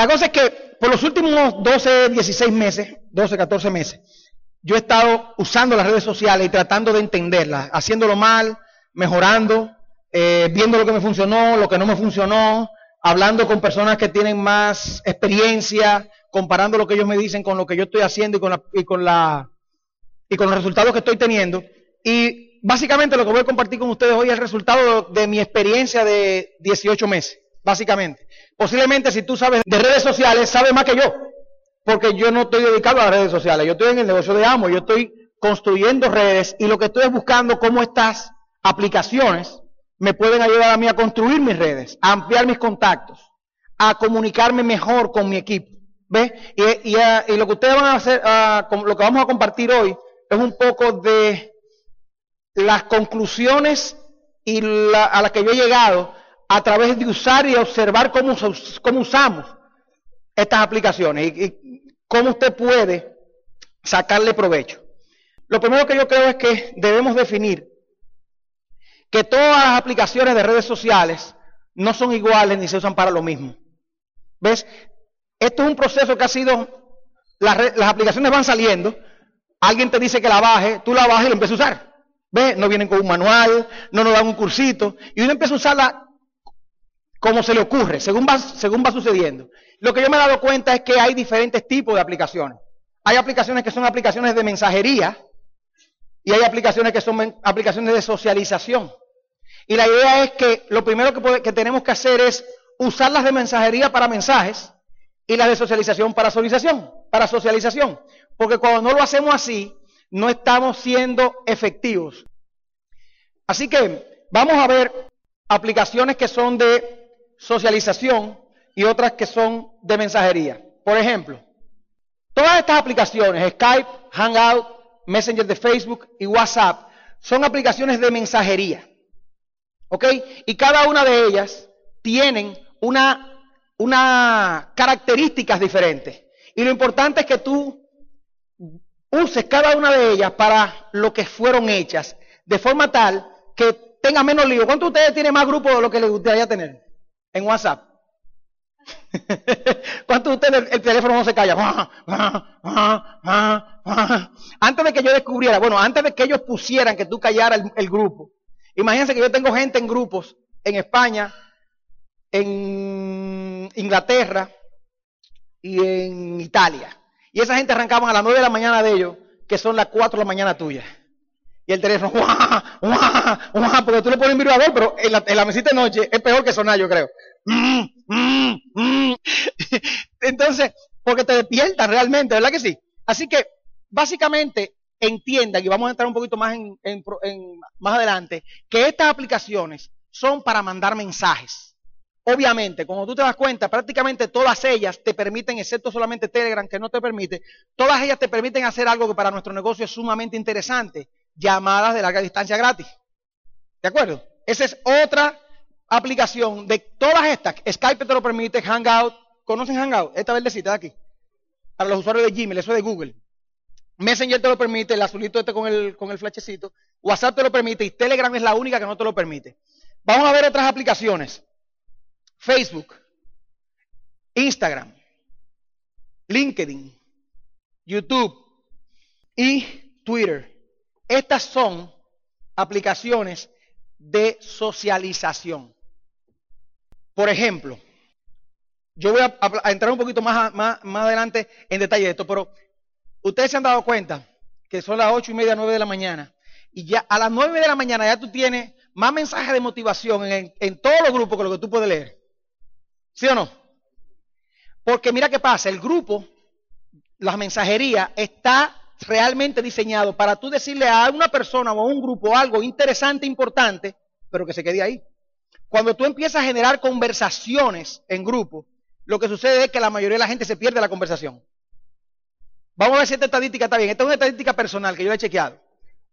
La cosa es que por los últimos 12, 16 meses, 12, 14 meses, yo he estado usando las redes sociales y tratando de entenderlas, haciéndolo mal, mejorando, eh, viendo lo que me funcionó, lo que no me funcionó, hablando con personas que tienen más experiencia, comparando lo que ellos me dicen con lo que yo estoy haciendo y con, la, y con, la, y con los resultados que estoy teniendo. Y básicamente lo que voy a compartir con ustedes hoy es el resultado de mi experiencia de 18 meses, básicamente. Posiblemente si tú sabes de redes sociales, sabes más que yo, porque yo no estoy dedicado a las redes sociales, yo estoy en el negocio de amo, yo estoy construyendo redes y lo que estoy es buscando cómo estas aplicaciones me pueden ayudar a mí a construir mis redes, a ampliar mis contactos, a comunicarme mejor con mi equipo. ¿Ves? Y, lo que ustedes van a hacer, lo que vamos a compartir hoy, es un poco de las conclusiones y a las que yo he llegado a través de usar y observar cómo, cómo usamos estas aplicaciones y, cómo usted puede sacarle provecho. Lo primero que yo creo es que debemos definir que todas las aplicaciones de redes sociales no son iguales ni se usan para lo mismo. ¿Ves? Esto es un proceso que ha sido, las, las aplicaciones van saliendo, alguien te dice que la baje, tú la bajas y la empiezas a usar. ¿Ves? No vienen con un manual, no nos dan un cursito, y uno empieza a usarla como se le ocurre, según va, según va sucediendo. Lo que yo me he dado cuenta es que hay diferentes tipos de aplicaciones. Hay aplicaciones que son aplicaciones de mensajería y hay aplicaciones que son aplicaciones de socialización. Y la idea es que lo primero que, tenemos que hacer es usar las de mensajería para mensajes y las de socialización para socialización, para socialización. Porque cuando no lo hacemos así, no estamos siendo efectivos. Así que vamos a ver aplicaciones que son de socialización y otras que son de mensajería. Por ejemplo, todas estas aplicaciones, Skype, Hangout, Messenger de Facebook y WhatsApp, son aplicaciones de mensajería. ¿Ok? Y cada una de ellas tienen una, una características diferentes. Y lo importante es que tú uses cada una de ellas para lo que fueron hechas, de forma tal que tenga menos lío. ¿Cuántos de ustedes tienen más grupos de lo que les gustaría tener en WhatsApp? ¿Cuántos de ustedes el, teléfono no se calla? antes de que yo descubriera, bueno, antes de que ellos pusieran que tú callaras el grupo, Imagínense que yo tengo gente en grupos en España, en Inglaterra y en Italia. Y esa gente arrancaban a las 9 de la mañana de ellos, que son las 4 de la mañana tuya. Y el teléfono, porque tú le pones un vibrador, pero en la, en la, mesita de noche es peor que sonar, yo creo. Entonces, porque te despiertan realmente, ¿verdad que sí? Así que, básicamente, entiendan, y vamos a entrar un poquito más, en, más adelante, que estas aplicaciones son para mandar mensajes. Obviamente, como tú te das cuenta, prácticamente todas ellas te permiten, excepto solamente Telegram que no te permite, todas ellas te permiten hacer algo que para nuestro negocio es sumamente interesante, llamadas de larga distancia gratis. ¿De acuerdo? Esa es otra aplicación de todas estas. Skype te lo permite, Hangout. ¿Conocen Hangout? Esta verdecita de aquí. Para los usuarios de Gmail, eso es de Google. Messenger te lo permite, el azulito este con el, con el flechecito. WhatsApp te lo permite y Telegram es la única que no te lo permite. Vamos a ver otras aplicaciones. Facebook, Instagram, LinkedIn, YouTube y Twitter. Estas son aplicaciones de socialización. Por ejemplo, yo voy a, entrar un poquito más, adelante en detalle de esto, pero Ustedes se han dado cuenta que son las ocho y media, nueve de la mañana. Y ya a las nueve de la mañana ya tú tienes más mensajes de motivación en, en todos los grupos que lo que tú puedes leer. ¿Sí o no? Porque mira qué pasa, el grupo, la mensajería, está realmente diseñado para tú decirle a una persona o a un grupo algo interesante, importante, pero que se quede ahí. Cuando tú empiezas a generar conversaciones en grupo, lo que sucede es que la mayoría de la gente se pierde la conversación. Vamos a ver si esta estadística está bien. Esta es una estadística personal que yo he chequeado.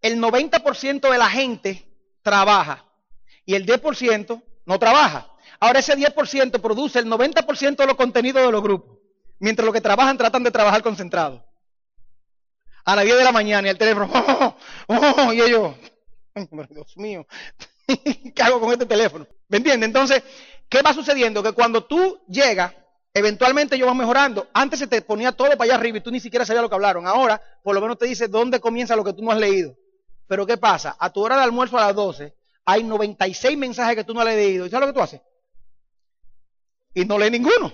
El 90% de la gente trabaja y el 10% no trabaja. Ahora ese 10% produce el 90% de los contenidos de los grupos, mientras los que trabajan tratan de trabajar concentrados. A las 10 de la mañana y el teléfono, oh, oh, oh" y ellos, Dios mío, ¿qué hago con este teléfono? ¿Me entiendes? Entonces, ¿qué va sucediendo? Que cuando tú llegas Eventualmente ellos van mejorando. Antes se te ponía todo para allá arriba y tú ni siquiera sabías lo que hablaron. Ahora, por lo menos te dice dónde comienza lo que tú no has leído. Pero ¿qué pasa? A tu hora de almuerzo a las 12, hay 96 mensajes que tú no has leído. ¿Y sabes lo que tú haces? Y no lees ninguno.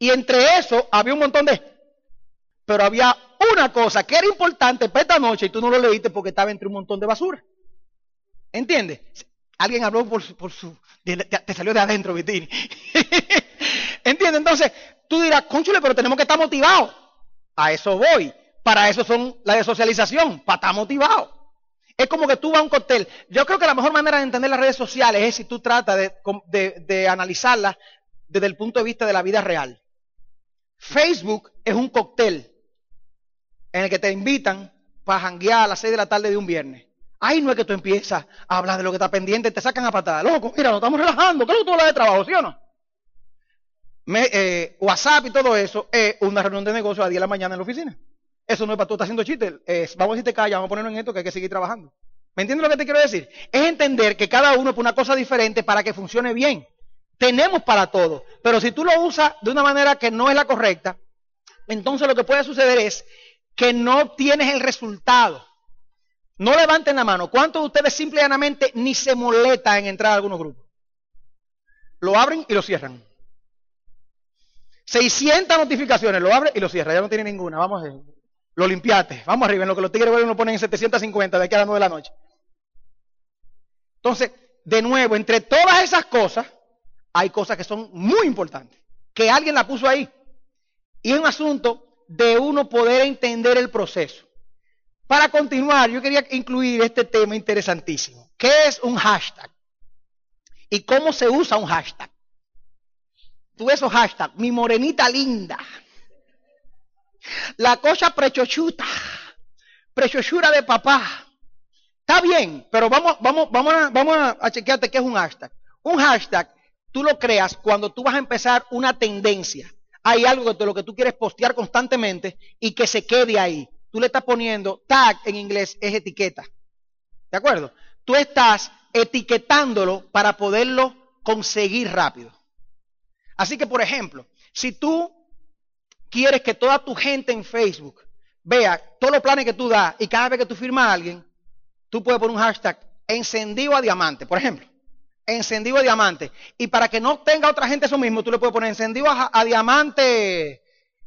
Y entre eso había un montón de... Pero había una cosa que era importante para esta noche y tú no lo leíste porque estaba entre un montón de basura. ¿Entiendes? Alguien habló por su... Por su te, salió de adentro, Vitini. ¿Entiendes? Entonces, tú dirás, conchule, pero tenemos que estar motivados. A eso voy. Para eso son la de socialización, para estar motivados. Es como que tú vas a un cóctel. Yo creo que la mejor manera de entender las redes sociales es si tú tratas de, de analizarlas desde el punto de vista de la vida real. Facebook es un cóctel en el que te invitan para janguear a las 6 de la tarde de un viernes. Ahí no es que tú empiezas a hablar de lo que está pendiente, te sacan a patada. Loco, mira, nos estamos relajando. ¿Qué es lo que tú de trabajo, sí o no? Eh, WhatsApp y todo eso es una reunión de negocio a 10 de la mañana en la oficina. Eso no es para tú estar haciendo chistes. vamos a decirte calla, vamos a ponerlo en esto que hay que seguir trabajando. ¿Me entiendes lo que te quiero decir? Es entender que cada uno es una cosa diferente para que funcione bien. Tenemos para todo. Pero si tú lo usas de una manera que no es la correcta, entonces lo que puede suceder es que no obtienes el resultado. No levanten la mano. ¿Cuántos de ustedes simplemente ni se molestan en entrar a algunos grupos? Lo abren y lo cierran. 600 notificaciones, lo abren y lo cierran. Ya no tiene ninguna. Vamos a. Lo limpiaste. Vamos arriba. En lo que los tigres lo ponen en 750 de aquí a las 9 de la noche. Entonces, de nuevo, entre todas esas cosas, hay cosas que son muy importantes. Que alguien la puso ahí. Y es un asunto de uno poder entender el proceso. Para continuar, yo quería incluir este tema interesantísimo. ¿Qué es un hashtag? ¿Y cómo se usa un hashtag? Tú esos hashtags, mi morenita linda, la cosa prechochuta, prechochura de papá. Está bien, pero vamos, vamos, vamos, a, vamos a chequearte qué es un hashtag. Un hashtag tú lo creas cuando tú vas a empezar una tendencia. Hay algo de lo que tú quieres postear constantemente y que se quede ahí. Tú le estás poniendo tag en inglés es etiqueta. ¿De acuerdo? Tú estás etiquetándolo para poderlo conseguir rápido. Así que, por ejemplo, si tú quieres que toda tu gente en Facebook vea todos los planes que tú das y cada vez que tú firmas a alguien, tú puedes poner un hashtag encendido a diamante, por ejemplo encendido a diamante. Y para que no tenga otra gente eso mismo, tú le puedes poner encendido a, diamante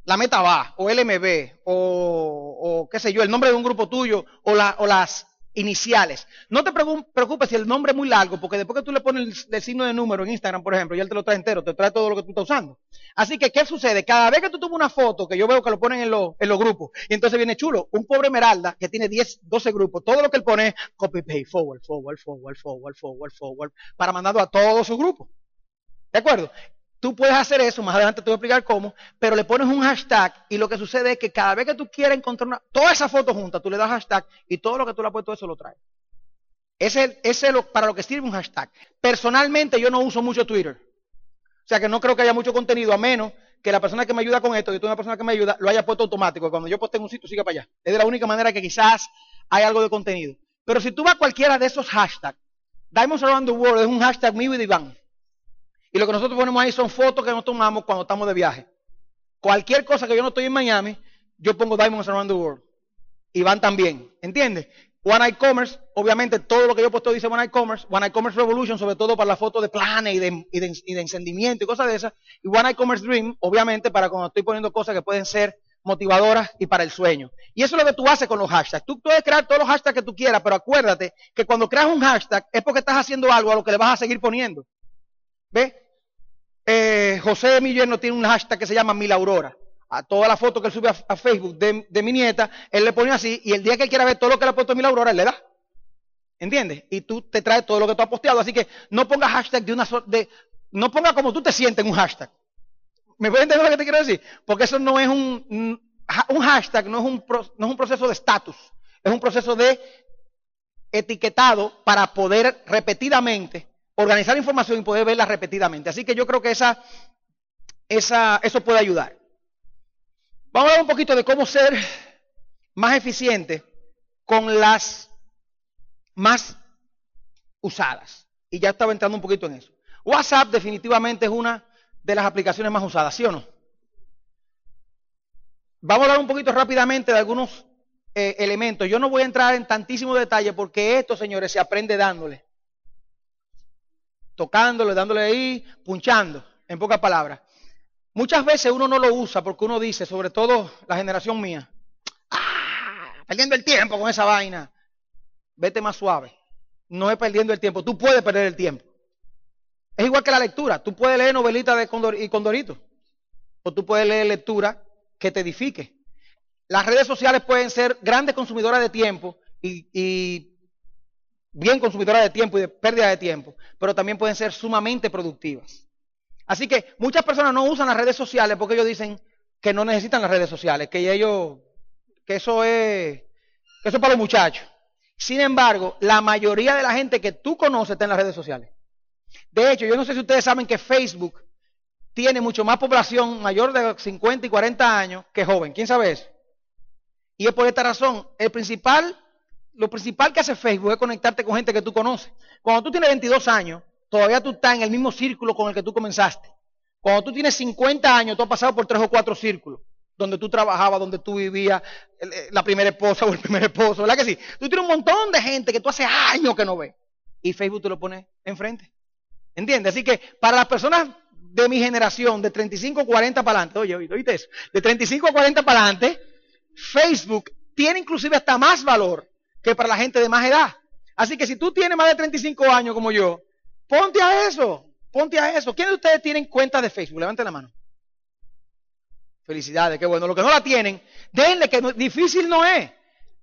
la meta va, o LMB, o, o, qué sé yo, el nombre de un grupo tuyo, o, la, o las iniciales. No te preocupes si el nombre es muy largo, porque después que tú le pones el, signo de número en Instagram, por ejemplo, ya él te lo trae entero, te trae todo lo que tú estás usando. Así que, ¿qué sucede? Cada vez que tú tomas una foto, que yo veo que lo ponen en, en los grupos, y entonces viene chulo, un pobre Meralda que tiene 10, 12 grupos, todo lo que él pone, copy paste, forward, forward, forward, forward, forward, forward, para mandarlo a todos sus grupos. ¿De acuerdo? Tú puedes hacer eso, más adelante te voy a explicar cómo, pero le pones un hashtag y lo que sucede es que cada vez que tú quieras encontrar una, toda esa foto junta, tú le das hashtag y todo lo que tú le has puesto eso lo trae. Ese es para lo que sirve un hashtag. Personalmente yo no uso mucho Twitter. O sea que no creo que haya mucho contenido, a menos que la persona que me ayuda con esto, yo tengo una persona que me ayuda, lo haya puesto automático. Cuando yo poste en un sitio, siga para allá. Es de la única manera que quizás hay algo de contenido. Pero si tú vas a cualquiera de esos hashtags, Diamonds Around the World es un hashtag mío y. Y lo que nosotros ponemos ahí son fotos que nos tomamos cuando estamos de viaje. Cualquier cosa que yo no estoy en Miami, yo pongo Diamonds Around the World. Y van también. ¿Entiendes? One Commerce, obviamente todo lo que yo puesto dice One Commerce. One Commerce Revolution, sobre todo para la foto de planes y de, y, de, encendimiento y cosas de esas. Y One Commerce Dream, obviamente, para cuando estoy poniendo cosas que pueden ser motivadoras y para el sueño. Y eso es lo que tú haces con los hashtags. Tú puedes crear todos los hashtags que tú quieras, pero acuérdate que cuando creas un hashtag es porque estás haciendo algo a lo que le vas a seguir poniendo. ¿Ve? Eh, José mi yerno tiene un hashtag que se llama Mil Aurora. A toda la foto que él sube a, Facebook de, mi nieta, él le pone así y el día que él quiera ver todo lo que le ha puesto Mil Aurora, él le da. ¿Entiendes? Y tú te traes todo lo que tú has posteado. Así que no pongas hashtag de una de, no ponga como tú te sientes en un hashtag. ¿Me puedes entender lo que te quiero decir? Porque eso no es un, un hashtag, no es un, no es un proceso de estatus. Es un proceso de etiquetado para poder repetidamente organizar información y poder verla repetidamente. Así que yo creo que esa, esa, eso puede ayudar. Vamos a hablar un poquito de cómo ser más eficiente con las más usadas. Y ya estaba entrando un poquito en eso. WhatsApp definitivamente es una de las aplicaciones más usadas, ¿sí o no? Vamos a hablar un poquito rápidamente de algunos eh, elementos. Yo no voy a entrar en tantísimo detalle porque esto, señores, se aprende dándole. Tocándole, dándole ahí, punchando, en pocas palabras. Muchas veces uno no lo usa porque uno dice, sobre todo la generación mía, ¡ah! Perdiendo el tiempo con esa vaina. Vete más suave. No es perdiendo el tiempo. Tú puedes perder el tiempo. Es igual que la lectura. Tú puedes leer novelitas de Condor y Condorito. O tú puedes leer lectura que te edifique. Las redes sociales pueden ser grandes consumidoras de tiempo y, bien consumidoras de tiempo y de pérdida de tiempo, pero también pueden ser sumamente productivas. Así que muchas personas no usan las redes sociales porque ellos dicen que no necesitan las redes sociales, que ellos, que eso es, que eso es para los muchachos. Sin embargo, la mayoría de la gente que tú conoces está en las redes sociales. De hecho, yo no sé si ustedes saben que Facebook tiene mucho más población mayor de 50 y 40 años que joven. ¿Quién sabe eso? Y es por esta razón, el principal, lo principal que hace Facebook es conectarte con gente que tú conoces. Cuando tú tienes 22 años, todavía tú estás en el mismo círculo con el que tú comenzaste. Cuando tú tienes 50 años, tú has pasado por tres o cuatro círculos, donde tú trabajabas, donde tú vivías, eh, la primera esposa o el primer esposo, ¿verdad que sí? Tú tienes un montón de gente que tú hace años que no ves. Y Facebook te lo pone enfrente. ¿Entiendes? Así que para las personas de mi generación, de 35 a 40 para adelante, oye, oíste eso, de 35 a 40 para adelante, Facebook tiene inclusive hasta más valor que para la gente de más edad. Así que si tú tienes más de 35 años como yo, ponte a eso, ponte a eso. ¿Quiénes de ustedes tienen cuenta de Facebook? Levanten la mano. Felicidades, qué bueno. Los que no la tienen, denle que difícil no es.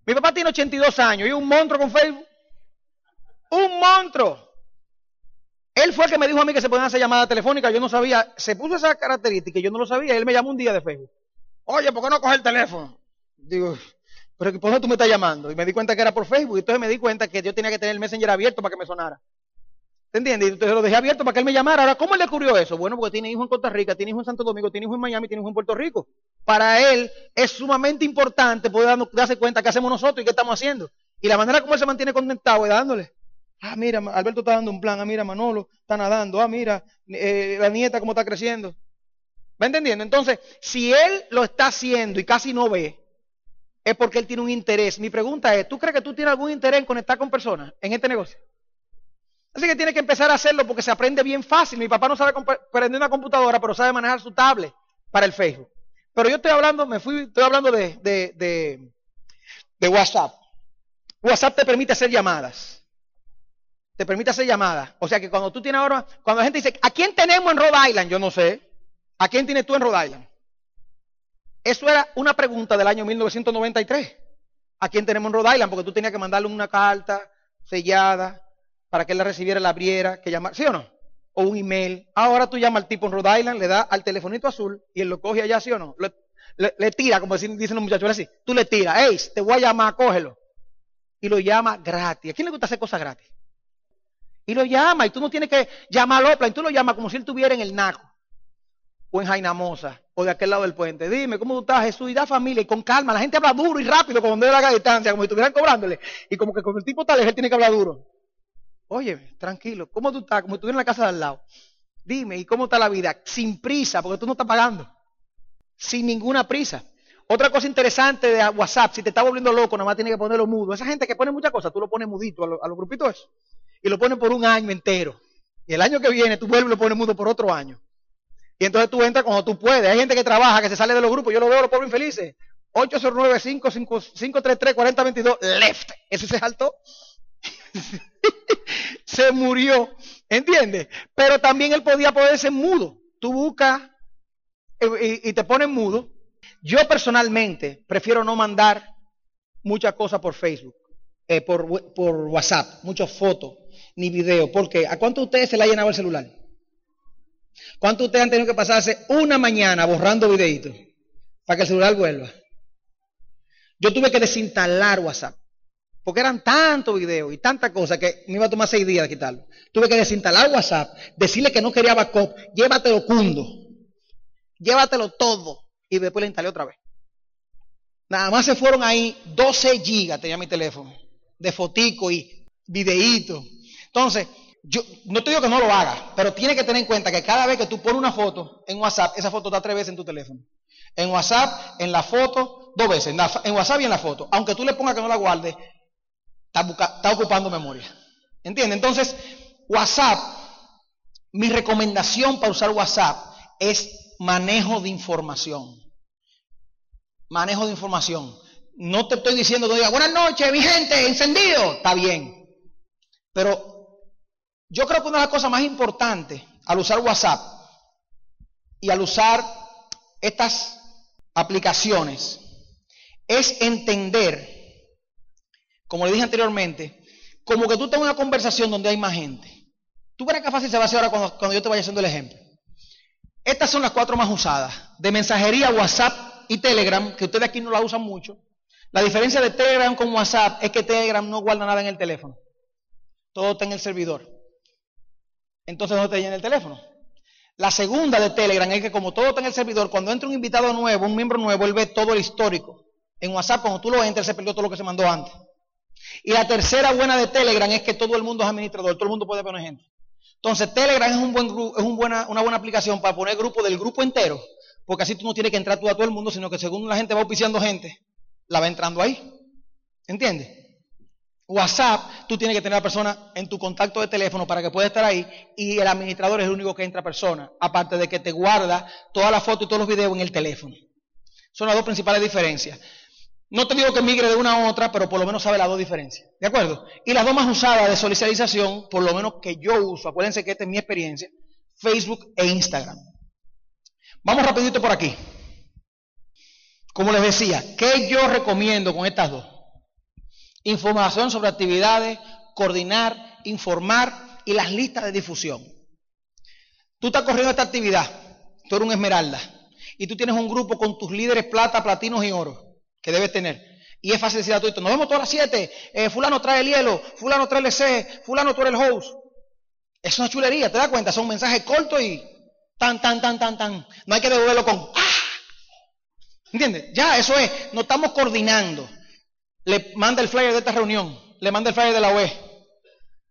Mi papá tiene 82 años y un monstruo con Facebook. Un monstruo. Él fue el que me dijo a mí que se podían hacer llamadas telefónicas. Yo no sabía. Se puso esa característica y yo no lo sabía. Él me llamó un día de Facebook. Oye, ¿por qué no coge el teléfono? Digo, pero ¿por qué tú me estás llamando? Y me di cuenta que era por Facebook. Y entonces me di cuenta que yo tenía que tener el Messenger abierto para que me sonara. ¿Te entiendes? Y entonces lo dejé abierto para que él me llamara. Ahora, ¿cómo le ocurrió eso? Bueno, porque tiene hijo en Costa Rica, tiene hijo en Santo Domingo, tiene hijo en Miami, tiene hijo en Puerto Rico. Para él es sumamente importante poder darse cuenta qué hacemos nosotros y qué estamos haciendo. Y la manera como él se mantiene conectado es dándole. Ah, mira, Alberto está dando un plan. Ah, mira, Manolo está nadando. Ah, mira, eh, la nieta cómo está creciendo. ¿Va entendiendo? Entonces, si él lo está haciendo y casi no ve, es porque él tiene un interés. Mi pregunta es, ¿tú crees que tú tienes algún interés en conectar con personas en este negocio? Así que tiene que empezar a hacerlo porque se aprende bien fácil. Mi papá no sabe prender una computadora, pero sabe manejar su tablet para el Facebook. Pero yo estoy hablando, me fui, estoy hablando de, de WhatsApp. WhatsApp te permite hacer llamadas te permite hacer llamadas. O sea que cuando tú tienes ahora, cuando la gente dice, ¿a quién tenemos en Rhode Island? Yo no sé. ¿A quién tienes tú en Rhode Island? Eso era una pregunta del año 1993. ¿A quién tenemos en Rhode Island? Porque tú tenías que mandarle una carta sellada para que él la recibiera, la abriera, que llamar, ¿sí o no? O un email. Ahora tú llamas al tipo en Rhode Island, le das al telefonito azul y él lo coge allá, ¿sí o no? Le, tira, como dicen los muchachos así. Tú le tiras, hey, te voy a llamar, cógelo. Y lo llama gratis. ¿A quién le gusta hacer cosas gratis? Y lo llama, y tú no tienes que llamarlo, y tú lo llamas como si él estuviera en el Naco, o en Jainamosa, o de aquel lado del puente. Dime, ¿cómo tú estás, Jesús? Y da familia, y con calma. La gente habla duro y rápido, como de la distancia, como si estuvieran cobrándole. Y como que con el tipo tal él tiene que hablar duro. Oye, tranquilo, ¿cómo tú estás? Como si estuviera en la casa de al lado. Dime, ¿y cómo está la vida? Sin prisa, porque tú no estás pagando. Sin ninguna prisa. Otra cosa interesante de WhatsApp, si te está volviendo loco, nada más tienes que ponerlo mudo. Esa gente que pone muchas cosas, tú lo pones mudito a, a los grupitos y lo ponen por un año entero. Y el año que viene tú vuelves y lo pones mudo por otro año. Y entonces tú entras cuando tú puedes. Hay gente que trabaja, que se sale de los grupos. Yo lo veo los pobres infelices. 809-533-4022, left. Ese se saltó. se murió. ¿Entiendes? Pero también él podía ponerse mudo. Tú buscas y, te pones mudo. Yo personalmente prefiero no mandar muchas cosas por Facebook, eh, por, por WhatsApp, muchas fotos ni video. porque ¿A cuántos de ustedes se le ha llenado el celular? ¿Cuántos de ustedes han tenido que pasarse una mañana borrando videitos para que el celular vuelva? Yo tuve que desinstalar WhatsApp. Porque eran tantos videos y tantas cosas que me iba a tomar seis días de quitarlo. Tuve que desinstalar WhatsApp, decirle que no quería backup, llévatelo cundo, llévatelo todo. Y después le instalé otra vez. Nada más se fueron ahí 12 gigas, tenía mi teléfono, de fotico y videíto. Entonces, yo no te digo que no lo hagas, pero tiene que tener en cuenta que cada vez que tú pones una foto en WhatsApp, esa foto está tres veces en tu teléfono. En WhatsApp, en la foto, dos veces. En, WhatsApp y en la foto. Aunque tú le pongas que no la guardes, está, ocupando memoria. ¿Entiendes? Entonces, WhatsApp, mi recomendación para usar WhatsApp es manejo de información. Manejo de información. No te estoy diciendo que diga, buenas noches, mi gente, encendido. Está bien. Pero yo creo que una de las cosas más importantes al usar WhatsApp y al usar estas aplicaciones es entender, como le dije anteriormente, como que tú tengas una conversación donde hay más gente. Tú verás qué fácil se va a hacer ahora cuando, cuando yo te vaya haciendo el ejemplo. Estas son las cuatro más usadas, de mensajería, WhatsApp y Telegram, que ustedes aquí no la usan mucho. La diferencia de Telegram con WhatsApp es que Telegram no guarda nada en el teléfono. Todo está en el servidor. Entonces no te en el teléfono. La segunda de Telegram es que como todo está en el servidor, cuando entra un invitado nuevo, un miembro nuevo, él ve todo el histórico. En WhatsApp, cuando tú lo entras, se perdió todo lo que se mandó antes. Y la tercera buena de Telegram es que todo el mundo es administrador, todo el mundo puede poner gente. Entonces, Telegram es, un buen, es una buena aplicación para poner grupo del grupo entero, porque así tú no tienes que entrar tú a todo el mundo, sino que según la gente va auspiciando gente, la va entrando ahí. ¿Entiendes? WhatsApp, tú tienes que tener a la persona en tu contacto de teléfono para que pueda estar ahí y el administrador es el único que entra persona, aparte de que te guarda todas las fotos y todos los videos en el teléfono. Son las dos principales diferencias. No te digo que migre de una a otra, pero por lo menos sabe las dos diferencias. ¿De acuerdo? Y las dos más usadas de socialización, por lo menos que yo uso, acuérdense que esta es mi experiencia, Facebook e Instagram. Vamos rapidito por aquí. Como les decía, ¿qué yo recomiendo con estas dos? Información sobre actividades, coordinar, informar y las listas de difusión. Tú estás corriendo esta actividad, tú eres un esmeralda, y tú tienes un grupo con tus líderes plata, platinos y oro, que debes tener. Y es fácil decir a tu nos vemos todas las siete, eh, fulano trae el hielo, fulano trae el EC, fulano eres el host. Es una chulería, ¿te das cuenta? Son mensajes cortos y tan, tan, tan, tan, tan. No hay que devolverlo con ¡ah! ¿Entiendes? Ya, eso es, no estamos coordinando le manda el flyer de esta reunión, le manda el flyer de la UE.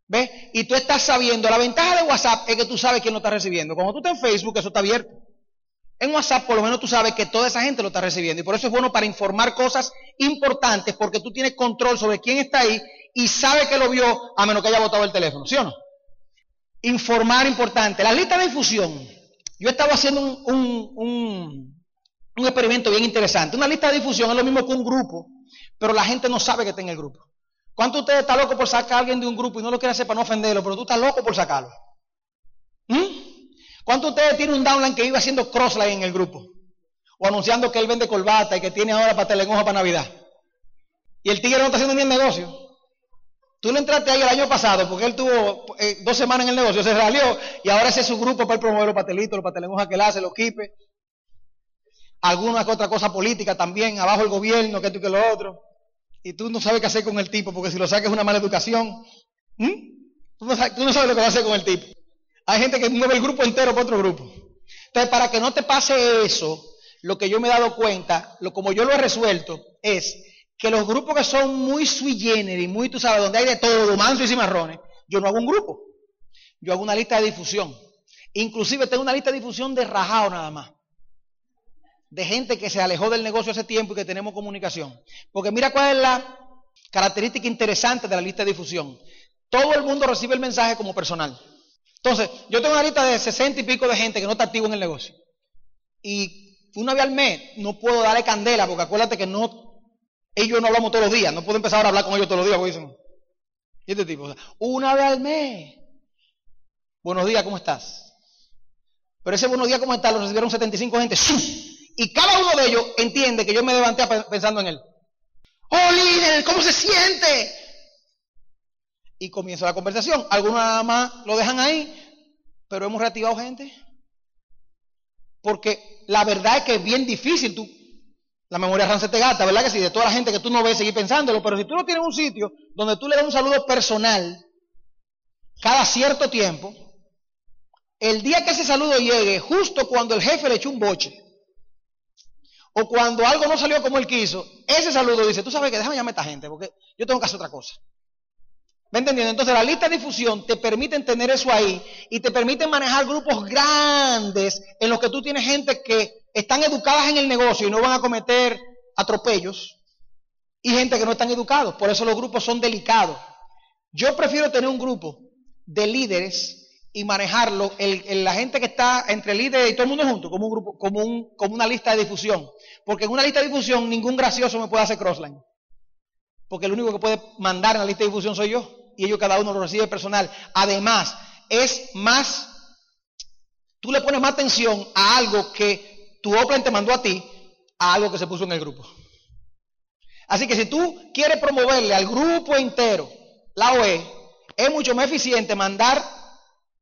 ¿Ves? Y tú estás sabiendo, la ventaja de WhatsApp es que tú sabes quién lo está recibiendo. Cuando tú estás en Facebook, eso está abierto. En WhatsApp, por lo menos tú sabes que toda esa gente lo está recibiendo. Y por eso es bueno para informar cosas importantes, porque tú tienes control sobre quién está ahí y sabe que lo vio, a menos que haya botado el teléfono. ¿Sí o no? Informar importante. La lista de difusión. Yo estaba haciendo un, un, un experimento bien interesante. Una lista de difusión es lo mismo que un grupo pero la gente no sabe que está en el grupo. ¿Cuánto ustedes están locos por sacar a alguien de un grupo y no lo quieren hacer para no ofenderlo, pero tú estás loco por sacarlo? ¿Mm? ¿Cuánto ustedes tienen un downline que iba haciendo crossline en el grupo? O anunciando que él vende corbata y que tiene ahora telengoja para Navidad. Y el tigre no está haciendo ni el negocio. Tú le entraste ahí el año pasado porque él tuvo eh, dos semanas en el negocio, se salió y ahora ese es su grupo para promover los patelitos, los patelengojas que él hace, los kipe. Alguna que otra cosa política también, abajo el gobierno, que y que lo otro y tú no sabes qué hacer con el tipo, porque si lo sacas es una mala educación. Tú, no sabes, lo que va a hacer con el tipo. Hay gente que mueve el grupo entero para otro grupo. Entonces, para que no te pase eso, lo que yo me he dado cuenta, lo como yo lo he resuelto, es que los grupos que son muy sui generis, muy, tú sabes, donde hay de todo, manso y cimarrones, yo no hago un grupo. Yo hago una lista de difusión. Inclusive tengo una lista de difusión de rajado nada más de gente que se alejó del negocio hace tiempo y que tenemos comunicación. Porque mira cuál es la característica interesante de la lista de difusión. Todo el mundo recibe el mensaje como personal. Entonces, yo tengo una lista de 60 y pico de gente que no está activo en el negocio. Y una vez al mes no puedo darle candela, porque acuérdate que no, ellos no hablamos todos los días, no puedo empezar a hablar con ellos todos los días, porque dicen, ¿y este tipo? una vez al mes. Buenos días, ¿cómo estás? Pero ese buenos días, ¿cómo estás? Lo recibieron 75 gente. ¡Sus! Y cada uno de ellos entiende que yo me levanté pensando en él. Oh, líder, ¿cómo se siente? Y comienza la conversación. Algunos nada más lo dejan ahí, pero hemos reactivado gente. Porque la verdad es que es bien difícil tú. La memoria se te gata, ¿verdad que sí? De toda la gente que tú no ves, seguir pensándolo. Pero si tú no tienes un sitio donde tú le das un saludo personal cada cierto tiempo, el día que ese saludo llegue, justo cuando el jefe le echó un boche, o cuando algo no salió como él quiso, ese saludo dice, tú sabes que déjame llamar a esta gente porque yo tengo que hacer otra cosa. ¿Me entendiendo? Entonces la lista de difusión te permite tener eso ahí y te permite manejar grupos grandes en los que tú tienes gente que están educadas en el negocio y no van a cometer atropellos y gente que no están educados. Por eso los grupos son delicados. Yo prefiero tener un grupo de líderes y manejarlo, el, la gente que está entre líderes y todo el mundo junto, como un grupo, como, un, como una lista de difusión. Porque en una lista de difusión ningún gracioso me puede hacer crossline. Porque el único que puede mandar en la lista de difusión soy yo. Y ellos cada uno lo recibe personal. Además, es más, tú le pones más atención a algo que tu Open te mandó a ti, a algo que se puso en el grupo. Así que si tú quieres promoverle al grupo entero la OE, es mucho más eficiente mandar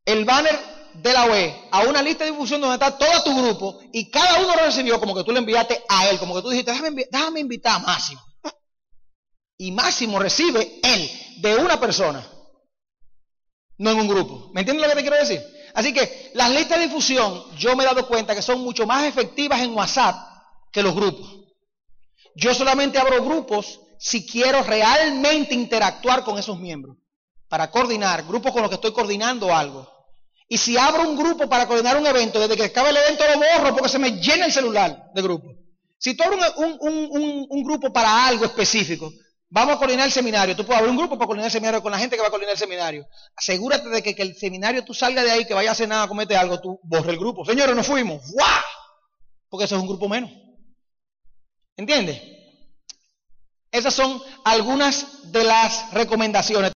el banner de la OE a una lista de difusión donde está todo tu grupo y cada uno lo recibió como que tú le enviaste a él, como que tú dijiste, déjame, invitar a Máximo. Y Máximo recibe él de una persona, no en un grupo. ¿Me entiendes lo que te quiero decir? Así que las listas de difusión yo me he dado cuenta que son mucho más efectivas en WhatsApp que los grupos. Yo solamente abro grupos si quiero realmente interactuar con esos miembros, para coordinar, grupos con los que estoy coordinando algo. Y si abro un grupo para coordinar un evento, desde que acabe el evento lo borro porque se me llena el celular de grupo. Si tú abres un, grupo para algo específico, vamos a coordinar el seminario. Tú puedes abrir un grupo para coordinar el seminario con la gente que va a coordinar el seminario. Asegúrate de que, el seminario tú salgas de ahí, que vaya a hacer nada, comete algo, tú borre el grupo. Señores, nos fuimos. ¡Guau! Porque eso es un grupo menos. ¿Entiendes? Esas son algunas de las recomendaciones.